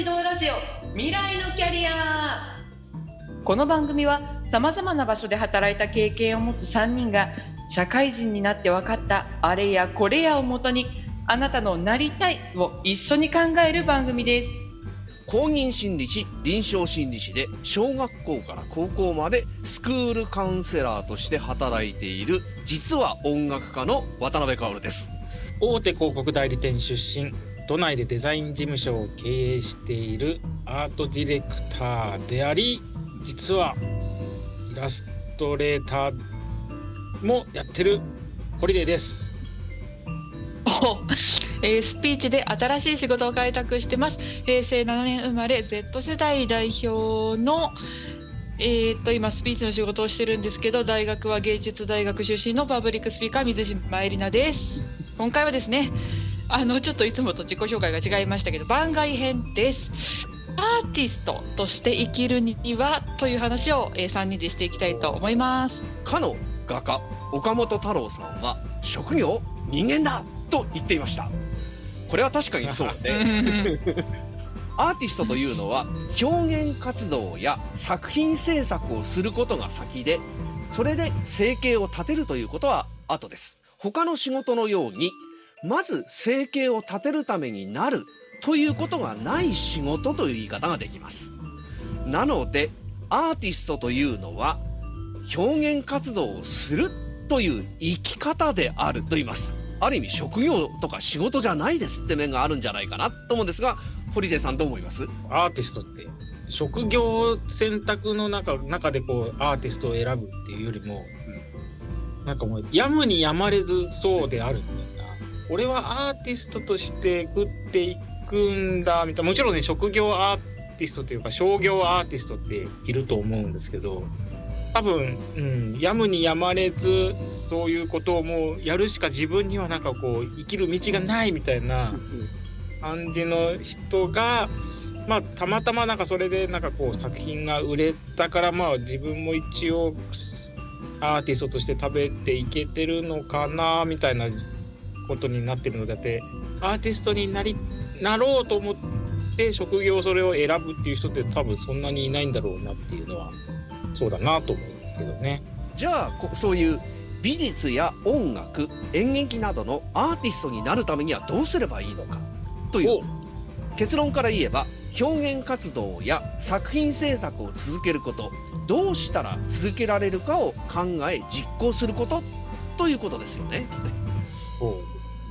指導ラジオ未来のキャリア。この番組はさまざまな場所で働いた経験を持つ3人が社会人になって分かったあれやこれやをもとにあなたのなりたいを一緒に考える番組です。公認心理師臨床心理師で小学校から高校までスクールカウンセラーとして働いている実は音楽家の渡辺薫です。大手広告代理店出身都内でデザイン事務所を経営しているアートディレクターであり実はイラストレーターもやってるホリデーです。お えースピーチで新しい仕事を開拓してます。平成7年生まれ Z 世代代表のえー、と今スピーチの仕事をしてるんですけど大学は芸術大学出身のパブリックスピーカー水島えりなです。今回はですねあのちょっといつもと自己紹介が違いましたけど番外編です。アーティストとして生きるにはという話を、えー、3人でしていきたいと思います。かの画家岡本太郎さんは職業人間だと言っていました。これは確かにそうで。アーティストというのは表現活動や作品制作をすることが先でそれで生計を立てるということは後です。他の仕事のようにまず生計を立てるためになるということがない仕事という言い方ができます。なのでアーティストというのは表現活動をするという生き方であると言います。ある意味職業とか仕事じゃないですって面があるんじゃないかなと思うんですが堀出さんどう思います？アーティストって職業選択の中中でこうアーティストを選ぶっていうよりも、なんかもうやむにやまれずそうである。みたいな俺はアーティストとして食っていくんだみたいな。もちろんね職業アーティストというか商業アーティストっていると思うんですけど多分、うん、やむにやまれずそういうことをもうやるしか自分にはなんかこう生きる道がないみたいな感じの人がまあたまたまなんかそれでなんかこう作品が売れたからまあ自分も一応アーティストとして食べていけてるのかなみたいなことになってるのであってアーティストになりなろうと思って職業それを選ぶっていう人って多分そんなにいないんだろうなっていうのはそうだなと思うんですけどね。じゃあこそういう美術や音楽演劇などのアーティストになるためにはどうすればいいのかという結論から言えば表現活動や作品制作を続けることどうしたら続けられるかを考え実行することということですよね。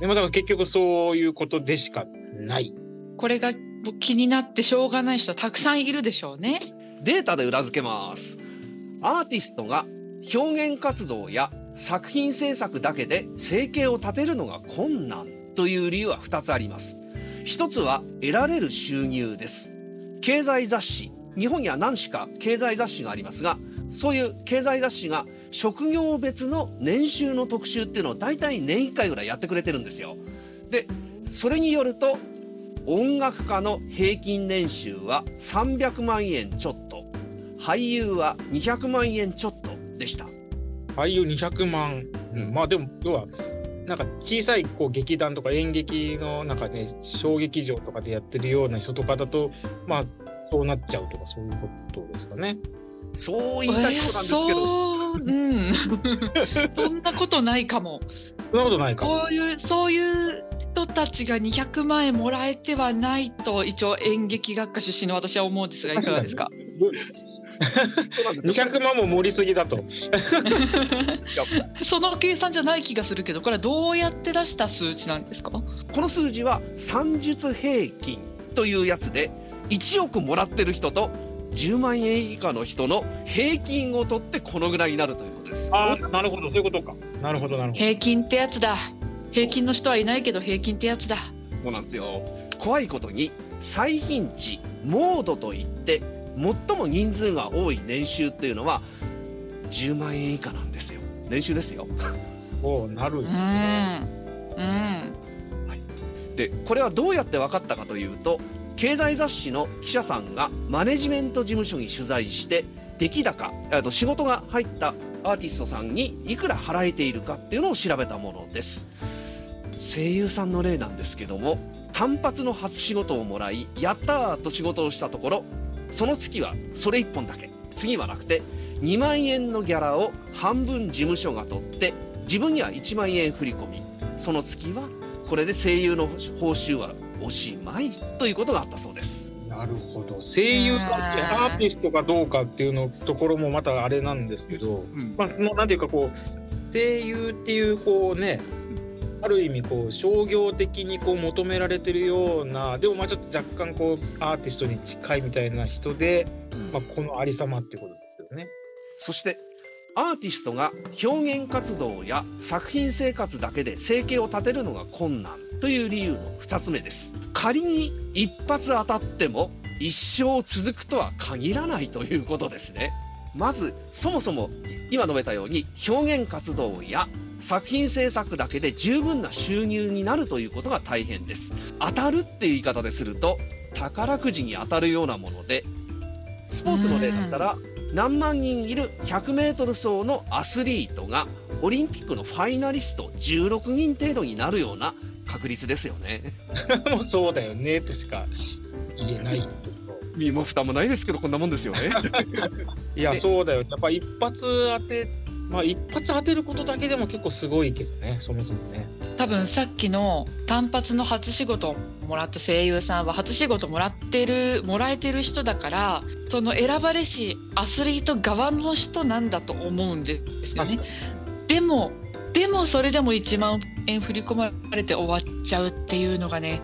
ですね。まあだから結局そういうことでしかない。これが気になってしょうがない人たくさんいるでしょうねデータで裏付けますアーティストが表現活動や作品制作だけで生計を立てるのが困難という理由は2つあります一つは得られる収入です経済雑誌日本には何しか経済雑誌がありますがそういう経済雑誌が職業別の年収の特集っていうのを大体年1回ぐらいやってくれてるんですよ。でそれによると音楽家の平均年収は300万円ちょっと。俳優は200万円ちょっとでした。俳優200万、うん、まあでも要はなんか小さいこう劇団とか演劇の中で小劇場とかでやってるような人とかだとまあそうなっちゃうとかそういうことですかね。そう言いたいことなんですけど、そううん、そんなことないかも。そんなことないか。こういうそういう人たちが200万円もらえてはないと一応演劇学科出身の私は思うんですがいかがですか？そうなんですよ200万も盛りすぎだと。その計算じゃない気がするけどこれはどうやって出した数値なんですか？この数字は算術平均というやつで1億もらってる人と10万円以下の人の平均を取ってこのぐらいになるということです。ああ、なるほど、そういうことか。なるほど、なるほど。平均ってやつだ。平均の人はいないけど平均ってやつだ。そうなんですよ。怖いことに最貧値モードといって最も人数が多い年収っていうのは10万円以下なんですよ。年収ですよ。そうなるうん。うん。でこれはどうやって分かったかというと経済雑誌の記者さんがマネジメント事務所に取材して出来高あと仕事が入ったアーティストさんにいくら払えているかっていうのを調べたものです。声優さんの例なんですけども単発の初仕事をもらいやったーと仕事をしたところその月はそれ1本だけ。次はなくて2万円のギャラを半分事務所が取って自分には1万円振り込み。その月はこれで声優の報酬はおしまいということがあったそうです。なるほど声優かってアーティストかどうかっていうのところもまたあれなんですけど、うんまあ、そのなんていうかこう声優っていうこうねある意味こう商業的にこう求められてるようなでもまあちょっと若干こうアーティストに近いみたいな人で、まあ、このありさまっていうことですよね。そしてアーティストが表現活動や作品生活だけで生計を立てるのが困難という理由の2つ目です。仮に一発当たっても一生続くとは限らないということですね。まずそもそも今述べたように表現活動や作品制作だけで十分な収入になるということが大変です。当たるっていう言い方ですると宝くじに当たるようなものでスポーツの例だったら何万人いる 100m 走のアスリートがオリンピックのファイナリスト16人程度になるような確率ですよね もうそうだよねとしか言えない。身も蓋もないですけどこんなもんですよね いやねそうだよやっぱ一発当てまあ一発当てることだけでも結構すごいけどねそもそもね。多分さっきの単発の初仕事をもらった声優さんは初仕事もらってるもらえてる人だからその選ばれしアスリート側の人なんだと思うんですよね。でもでもそれでも1万円振り込まれて終わっちゃうっていうのがね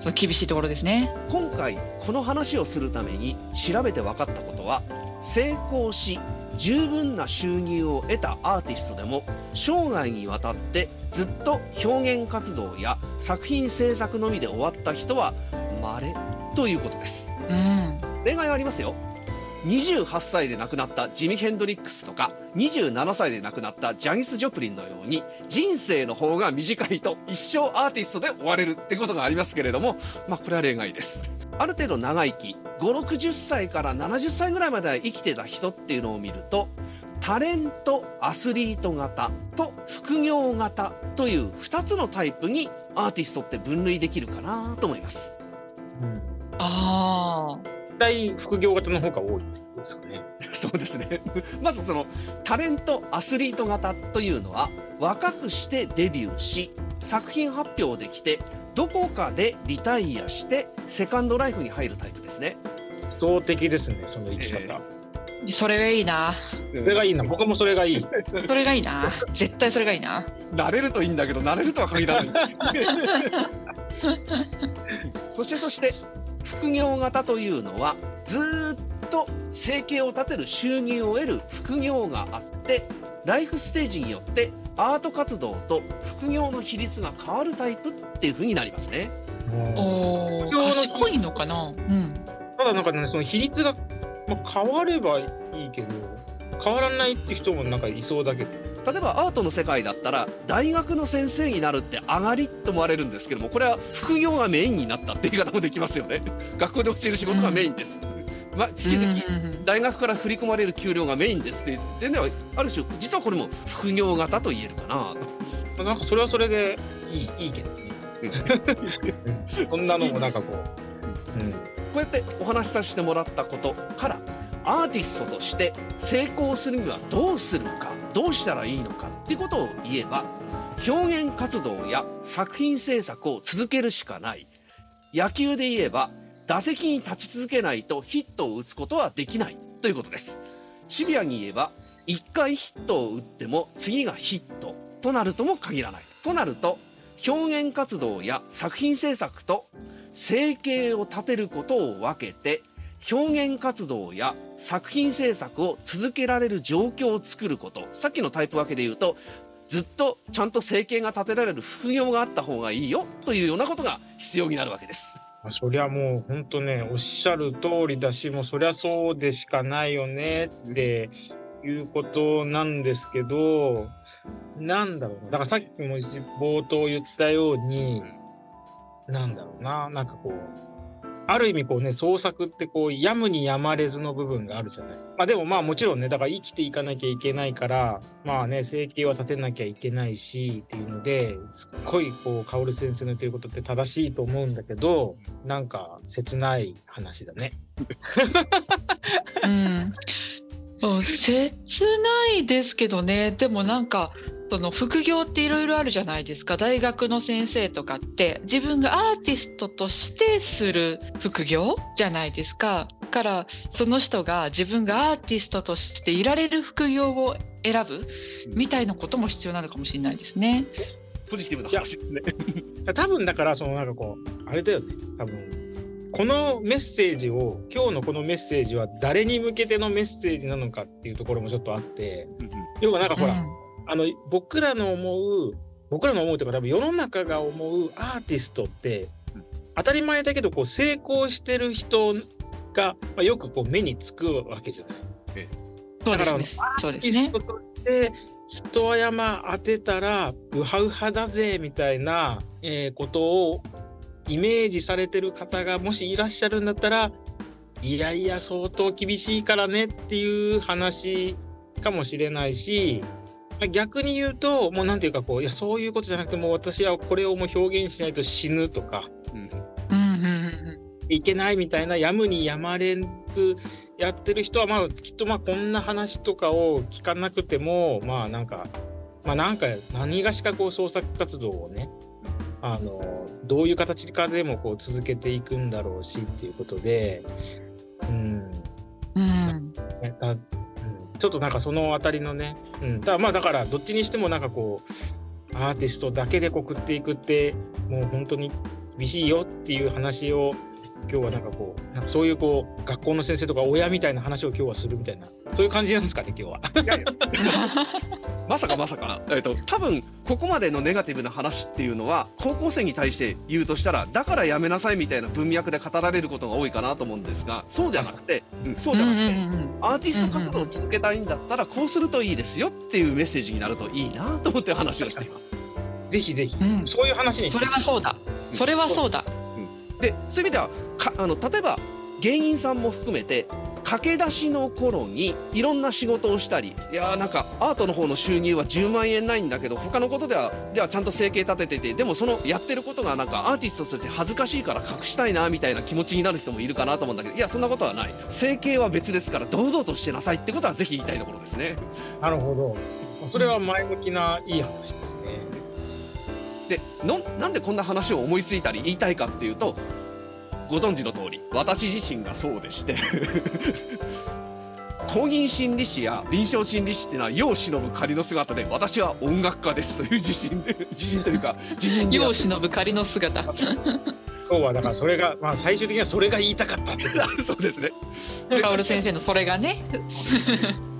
その厳しいところですね。今回この話をするために調べて分かったことは成功し十分な収入を得たアーティストでも生涯にわたってずっと表現活動や作品制作のみで終わった人は稀ということです。うん、例外はありますよ28歳で亡くなったジミ・ヘンドリックスとか27歳で亡くなったジャニス・ジョプリンのように人生の方が短いと一生アーティストで終われるってことがありますけれどもまあこれは例外です。ある程度長生き560歳から70歳ぐらいまで生きてた人っていうのを見るとタレントアスリート型と副業型という2つのタイプにアーティストって分類できるかなと思います。うん。ああ大体副業型の方が多いってことですかね。そうですね まずそのタレントアスリート型というのは若くしてデビューし作品発表できてどこかでリタイアしてセカンドライフに入るタイプですね。理想的ですねその生き方。えそれがいいなそれがいいな僕もそれがいい。それがいいな絶対それがいいな慣れるといいんだけど慣れるとは限らないんですよ。そしてそして副業型というのはずーっと生計を立てる収入を得る副業があってライフステージによってアート活動と副業の比率が変わるタイプっていう風になりますね。おー副業の日賢いのかな？うん。ただなんかねその比率が、まあ、変わればいいけど変わらないって人もなんかいそうだけど例えばアートの世界だったら大学の先生になるって上がりと思われるんですけどもこれは副業がメインになったって言い方もできますよね。学校で教える仕事がメインです、まあ、月々うんうんうん大学から振り込まれる給料がメインですっていう点ではある種実はこれも副業型と言えるかなまあなんかそれはそれでいいいいけどね。そんなのもなんかこう、うん、こうやってお話しさせてもらったことからアーティストとして成功するにはどうするかどうしたらいいのかってことを言えば表現活動や作品制作を続けるしかない。野球で言えば打席に立ち続けないとヒットを打つことはできない。ということです。シビアに言えば1回ヒットを打っても次がヒットとなるとも限らない。となると表現活動や作品制作と生計を立てることを分けて表現活動や作品制作を続けられる状況を作ること。さっきのタイプ分けで言うとずっとちゃんと生計が立てられる副業があった方がいいよというようなことが必要になるわけです。まあ、そりゃもう本当ねおっしゃる通りだしもうそりゃそうでしかないよねっていうことなんですけどなんだろうな。だからさっきも冒頭言ったようになんだろうな。なんかこうある意味こうね創作ってこうやむにやまれずの部分があるじゃない。まあでもまあもちろんねだから生きていかなきゃいけないからまあね生計は立てなきゃいけないしっていうのですっごいこう薫先生の言ってることって正しいと思うんだけどなんか切ない話だね。うん、切ないですけどねでもなんかその副業っていろいろあるじゃないですか大学の先生とかって自分がアーティストとしてする副業じゃないですか。からその人が自分がアーティストとしていられる副業を選ぶみたいなことも必要なのかもしれないですね。ポジティブな話ですね。多分だからそのなんかこうあれだよね多分このメッセージを今日のこのメッセージは誰に向けてのメッセージなのかっていうところもちょっとあって要はなんかほら、うんあの僕らの思う僕らの思うというか多分世の中が思うアーティストってうん当たり前だけどこう成功してる人が、まあ、よくこう目につくわけじゃない。そうですね。そうアーティスト。として一山当てたらウハウハだぜみたいな、えーことをイメージされてる方がもしいらっしゃるんだったらいやいや相当厳しいからねっていう話かもしれないしまあ逆に言うともうなんていうかこういやそういうことじゃなくてもう私はこれをもう表現しないと死ぬとか。うんうん。うんうんいけないみたいなやむにやまれずやってる人はまあきっとまあこんな話とかを聞かなくてもまあなんかまあなんか何がしかこう創作活動をねあのどういう形かでもこう続けていくんだろうしっていうことでちょっとなんかそのあたりのね、うん、だまあだからどっちにしてもなんかこうアーティストだけでこう食っていくってもう本当に厳しいよっていう話を今日はなんかこうなんかそういうこう学校の先生とか親みたいな話を今日はするみたいなそういう感じなんですかね今日は。いやいや まさかまさか、えっと、多分ここまでのネガティブな話っていうのは高校生に対して言うとしたらだからやめなさいみたいな文脈で語られることが多いかなと思うんですがそうじゃなくて、うん、そうじゃなくて、うんうんうんアーティスト活動を続けたいんだったらこうするといいですよっていうメッセージになるといいなと思って話をしています。ぜひぜひ、うんそういう話にしそてれはそうだ。それはそうだ。でそういう意味ではかあの例えば芸人さんも含めて駆け出しの頃にいろんな仕事をしたりいやーなんかアートの方の収入は10万円ないんだけど他のことではではちゃんと生計立てててでもそのやってることがなんかアーティストとして恥ずかしいから隠したいなみたいな気持ちになる人もいるかなと思うんだけどいやそんなことはない生計は別ですから堂々としてなさいってことはぜひ言いたいところですね。なるほどそれは前向きないい話ですね。でのなんでこんな話を思いついたり言いたいかっていうとご存知の通り私自身がそうでして 公認心理師や臨床心理師っていうのは世を忍ぶ仮の姿で私は音楽家ですという自信で 自信というか自信に世を忍ぶ仮の姿。今日はだからそれが、まあ、最終的にはそれが言いたかったって そうですねカオル先生のそれがね。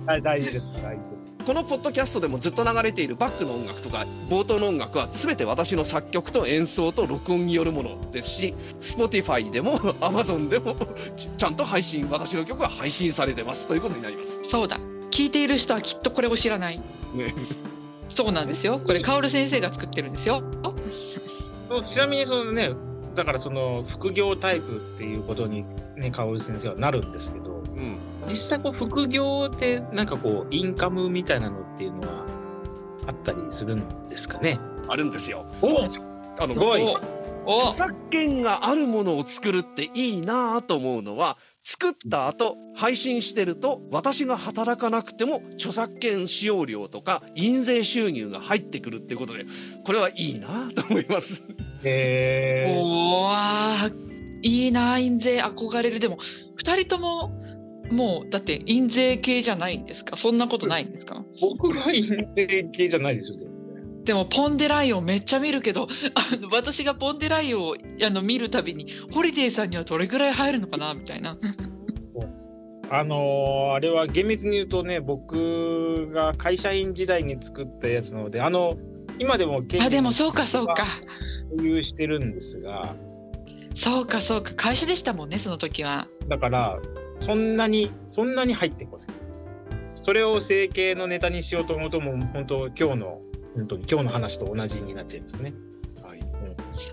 大大事です大事です。このポッドキャストでもずっと流れているバックの音楽とか冒頭の音楽は全て私の作曲と演奏と録音によるものですし Spotify でも Amazon でもちちゃんと配信私の曲は配信されてますということになります。そうだ。聞いている人はきっとこれを知らない。ね、そうなんですよ。これカオル先生が作ってるんですよ。ちなみにそのねだからその副業タイプっていうことにね薫先生はなるんですけどうん実際こう副業ってなんかこうインカムみたいなのっていうのはあったりするんですかね？あるんですよ。おあのすごい。お著作権があるものを作るっていいなぁと思うのは作った後配信してると私が働かなくても著作権使用料とか印税収入が入ってくるってことでこれはいいなぁと思います。へー。おー。いいな印税憧れる。でも二人とももうだって印税系じゃないんですか？そんなことないんですか？僕が印税系じゃないですよ全然。でもポンデライオンめっちゃ見るけどあの私がポンデライオンをあの見るたびにホリデーさんにはどれぐらい入るのかな？みたいな。あのーあれは厳密に言うとね僕が会社員時代に作ったやつなのであの今でもあでもそうかそうか。保有してるんですが。そうかそうか。会社でしたもんねその時は。だからそんなにそんなに入ってこないそれを生計のネタにしようと思うともう本当今日の本当に今日の話と同じになっちゃいますね。はい、そ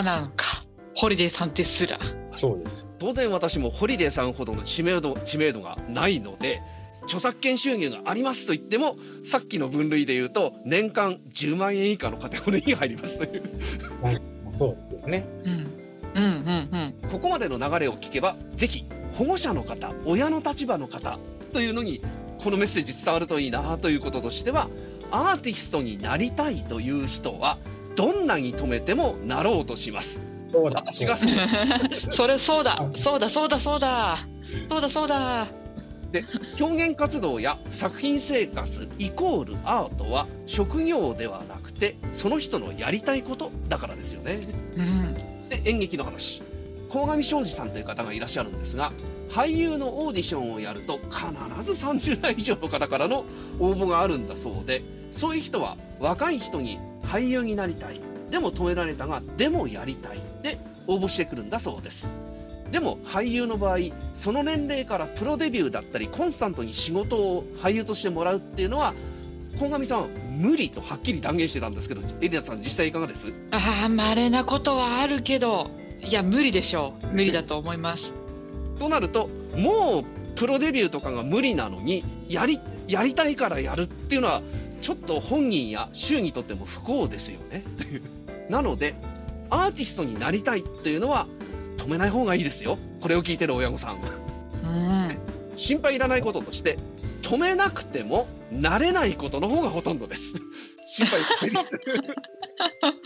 うなのかホリデーさんですら。そうです。当然私もホリデーさんほどの知名度知名度がないので著作権収入がありますと言ってもさっきの分類で言うと年間10万円以下のカテゴリーに入りますというそうですよね。うんうんうんうん。ここまでの流れを聞けばぜひ保護者の方親の立場の方というのにこのメッセージ伝わるといいなということとしてはアーティストになりたいという人はどんなに止めてもなろうとします。そうだ。私 がそれそうだ。そうだそうだそうだ。そうだそうだ。表現活動や作品生活イコールアートは職業ではなくてその人のやりたいことだからですよね。うん。で演劇の話鴻上庄司さんという方がいらっしゃるんですが俳優のオーディションをやると必ず30代以上の方からの応募があるんだそうでそういう人は若い人に俳優になりたい。でも止められたがでもやりたい。で応募してくるんだそうです。でも俳優の場合その年齢からプロデビューだったりコンスタントに仕事を俳優としてもらうっていうのは鴻上さん無理とはっきり断言してたんですけどエリナさん実際いかがです？ああ稀なことはあるけど。いや無理でしょう。無理だと思います。となるともうプロデビューとかが無理なのにやりやりたいからやるっていうのはちょっと本人や周にとっても不幸ですよね。なのでアーティストになりたいっていうのは止めない方がいいですよ。これを聞いてる親御さん。うん。心配いらないこととして止めなくてもなれないことの方がほとんどです。心配です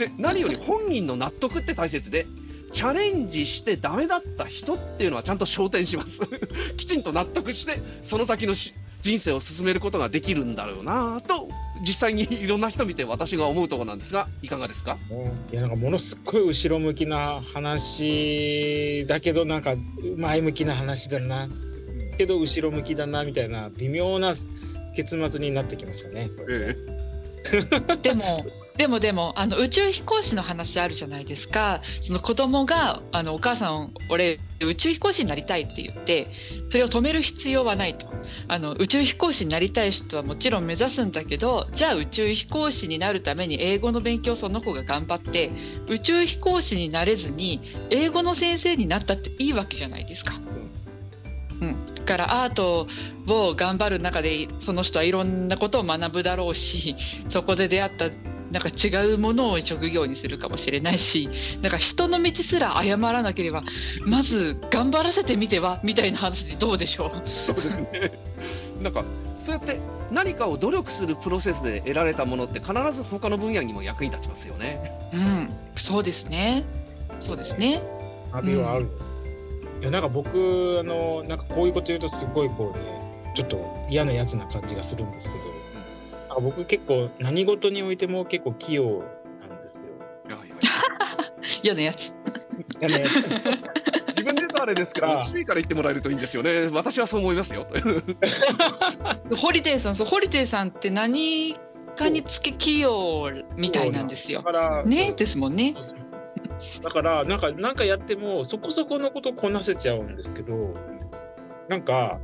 で何より本人の納得って大切でチャレンジしてダメだった人っていうのはちゃんと昇天します。きちんと納得してその先のし人生を進めることができるんだろうなと実際にいろんな人見て私が思うところなんですがいかがですか？いやなんかものすっごい後ろ向きな話だけどなんか前向きな話だな。けど後ろ向きだなみたいな微妙な結末になってきましたね。え。でもでもでもあの宇宙飛行士の話あるじゃないですか。その子供があのお母さん俺宇宙飛行士になりたいって言ってそれを止める必要はないと。あの宇宙飛行士になりたい人はもちろん目指すんだけどじゃあ宇宙飛行士になるために英語の勉強その子が頑張って宇宙飛行士になれずに英語の先生になったっていいわけじゃないですか。うん、だからアートを頑張る中でその人はいろんなことを学ぶだろうしそこで出会ったなんか違うものを職業にするかもしれないしなんか人の道すら謝らなければまず頑張らせてみてはみたいな話でどうでしょそうですね なんかそうやって何かを努力するプロセスで得られたものって必ず他の分野にも役に立ちますよねう。うん、そうですね。そうですね。旅はある。いやなんか僕あのなんかこういうこと言うとすごいこうねちょっと嫌なやつな感じがするんですけど、なんか僕結構何事においても結構器用なんですよ。いやいや嫌なやつ。嫌なやつ自分で言うとあれですけどああ周囲から言ってもらえるといいんですよね私はそう思いますよ ホリデーさん、そう、ホリデーさんって何かにつけ器用みたいなんですよだ。からねですもんね。だからなんかなんかやってもそこそこのことこなせちゃうんですけどなんか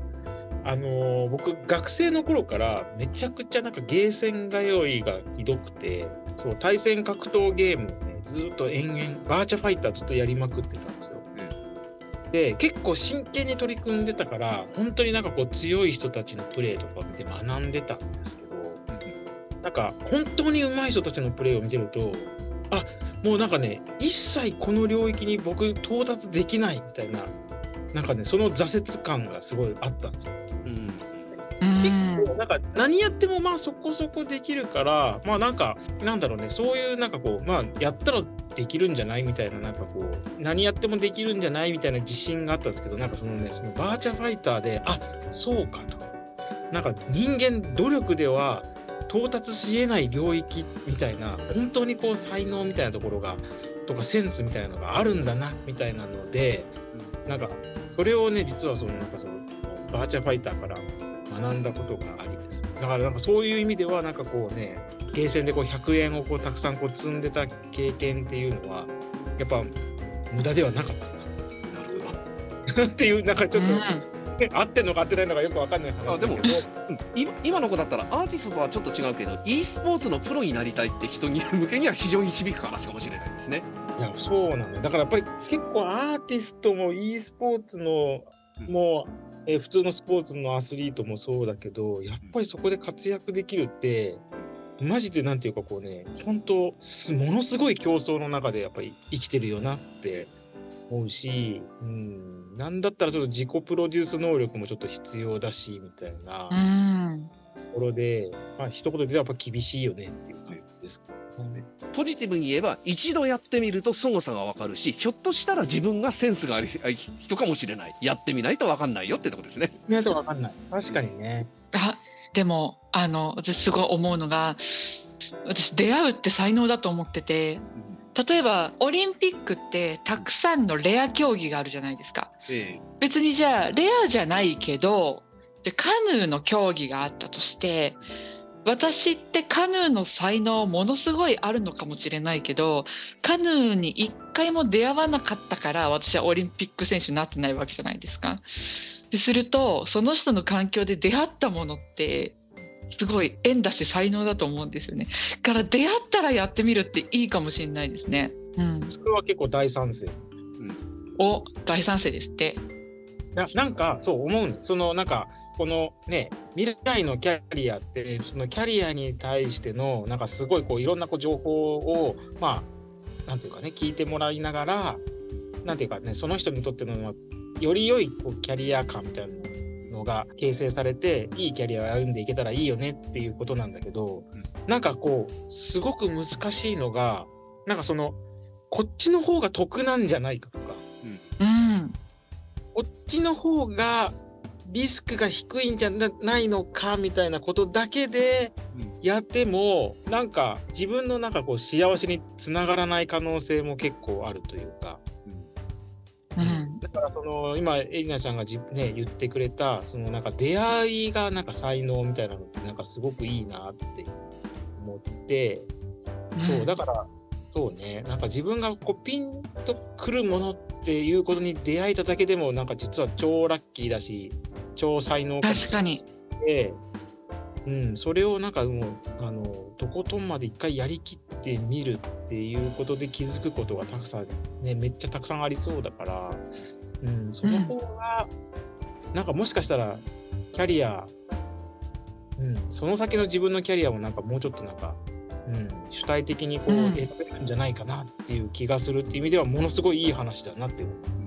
あのー僕学生の頃からめちゃくちゃなんかゲーセン通いがひどくてそう対戦格闘ゲームをねずーっと延々バーチャファイターずっとやりまくってたんですよ。で結構真剣に取り組んでたから本当になんかこう強い人たちのプレーとかを見て学んでたんですけどなんか本当に上手い人たちのプレーを見てるとあもうなんかね一切この領域に僕到達できないみたいななんかねその挫折感がすごいあったんですよ。うんうん。結構なんか何やってもまあそこそこできるからまあなんかなんだろうねそういうなんかこうまあやったらできるんじゃないみたいななんかこう何やってもできるんじゃないみたいな自信があったんですけどなんかそのねそのバーチャファイターであそうかとなんか人間努力では到達し得ない領域みたいな本当にこう才能みたいなところがとかセンスみたいなのがあるんだなみたいなのでなんかそれをね実はそのなんかそのバーチャファイターから学んだことがありです。だからなんかそういう意味ではなんかこうねゲーセンでこう100円をこうたくさんこう積んでた経験っていうのはやっぱ無駄ではなかったな。るほど。な っていうなんかちょっと、うん 合ってんのか合ってないのかよくわかんない話あでも今今の子だったらアーティストとはちょっと違うけど e スポーツのプロになりたいって人に向けには非常に響く話かもしれないですね。いやそうなのよ。だからやっぱり結構アーティストも e スポーツのもう、えー普通のスポーツのアスリートもそうだけどやっぱりそこで活躍できるってマジでなんていうかこうね本当すものすごい競争の中でやっぱり生きてるよなって思うし、うん、なんだったらちょっと自己プロデュース能力もちょっと必要だしみたいなうん。ところで、まあ一言で言うとやっぱ厳しいよねっていう感じですかね。ポジティブに言えば一度やってみると凄さがわかるしひょっとしたら自分がセンスがある人かもしれないやってみないとわかんないよってとこですね見ないとわかんない。確かにね。あでもあの私すごい思うのが私出会うって才能だと思ってて例えばオリンピックってたくさんのレア競技があるじゃないですか。え別にじゃあレアじゃないけどでカヌーの競技があったとして私ってカヌーの才能ものすごいあるのかもしれないけどカヌーに一回も出会わなかったから私はオリンピック選手になってないわけじゃないですか。でするとその人の環境で出会ったものってすごい縁だし才能だと思うんですよね。だから出会ったらやってみるっていいかもしれないですね。うん、それは結構大賛成。いお大賛成ですって。やなんかそう思うのそのなんかこのね未来のキャリアってそのキャリアに対してのなんかすごいこういろんなこう情報をまあなんていうかね聞いてもらいながらなんていうかねその人にとってのまあより良いこうキャリア感みたいなのが形成されていいキャリアを歩んでいけたらいいよねっていうことなんだけど、うん。なんかこうすごく難しいのがなんかそのこっちの方が得なんじゃないかとか。うん。こっちの方がリスクが低いんじゃなないのかみたいなことだけでうん。やってもなんか自分のなんかこう幸せにつながらない可能性も結構あるというか。うんだからその今エリナちゃんがじ、ね、言ってくれたそのなんか出会いがなんか才能みたいなのってなんかすごくいいなって思って、そうだからそうねなんか自分がこうピンとくるものっていうことに出会えただけでもなんか実は超ラッキーだし超才能確かに。れないうん、それをなんかもうあのとことんまで一回やりきってみるっていうことで気づくことがたくさんねめっちゃたくさんありそうだから、うん、その方が、なんかもしかしたらキャリア、うん、その先の自分のキャリアもなんかもうちょっとなんか、うん、主体的にこううん選べるんじゃないかなっていう気がするっていう意味ではものすごいいい話だなって思う。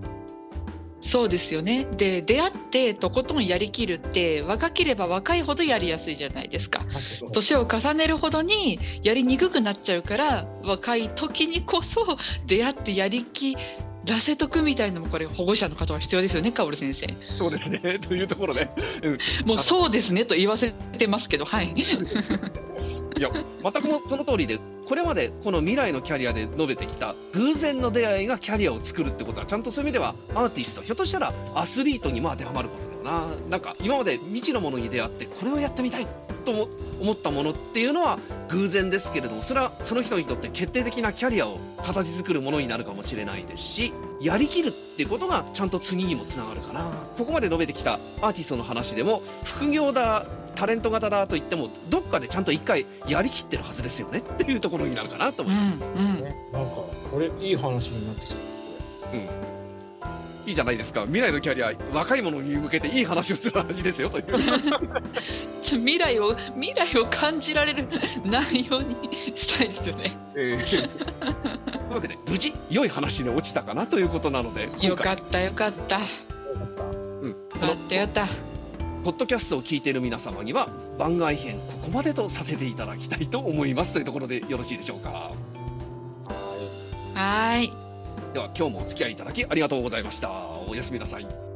そうですよね。で出会ってとことんやりきるって若ければ若いほどやりやすいじゃないですか。年を重ねるほどにやりにくくなっちゃうから若い時にこそ出会ってやりきらせとくみたいのもこれ保護者の方は必要ですよね、カオル先生。そうですね というところで、うんもうそうですねと言わせてますけど、はい。いや全くもその通りでこれまでこの未来のキャリアで述べてきた偶然の出会いがキャリアを作るってことはちゃんとそういう意味ではアーティストひょっとしたらアスリートにも当てはまることだよなな。んか今まで未知のものに出会ってこれをやってみたいと思ったものっていうのは偶然ですけれどもそれはその人にとって決定的なキャリアを形作るものになるかもしれないですしやりきるっていうことがちゃんと次にもつながるかなここまで述べてきたアーティストの話でも副業だタレント型だと言ってもどっかでちゃんと一回やりきってるはずですよねっていうところになるかなと思います、うんうんね、なんかこれいい話になってきちゃった。いいじゃないですか未来のキャリア若い者に向けていい話をする話ですよという未来を未来を感じられる内容にしたいですよね。えーというわけで無事良い話に落ちたかなということなのでよかったよかった。ようん、こかのったよかった。ポッドキャストを聞いている皆様には番外編ここまでとさせていただきたいと思いますというところでよろしいでしょうか。はい。はーい。では今日もお付き合いいただきありがとうございました。おやすみなさい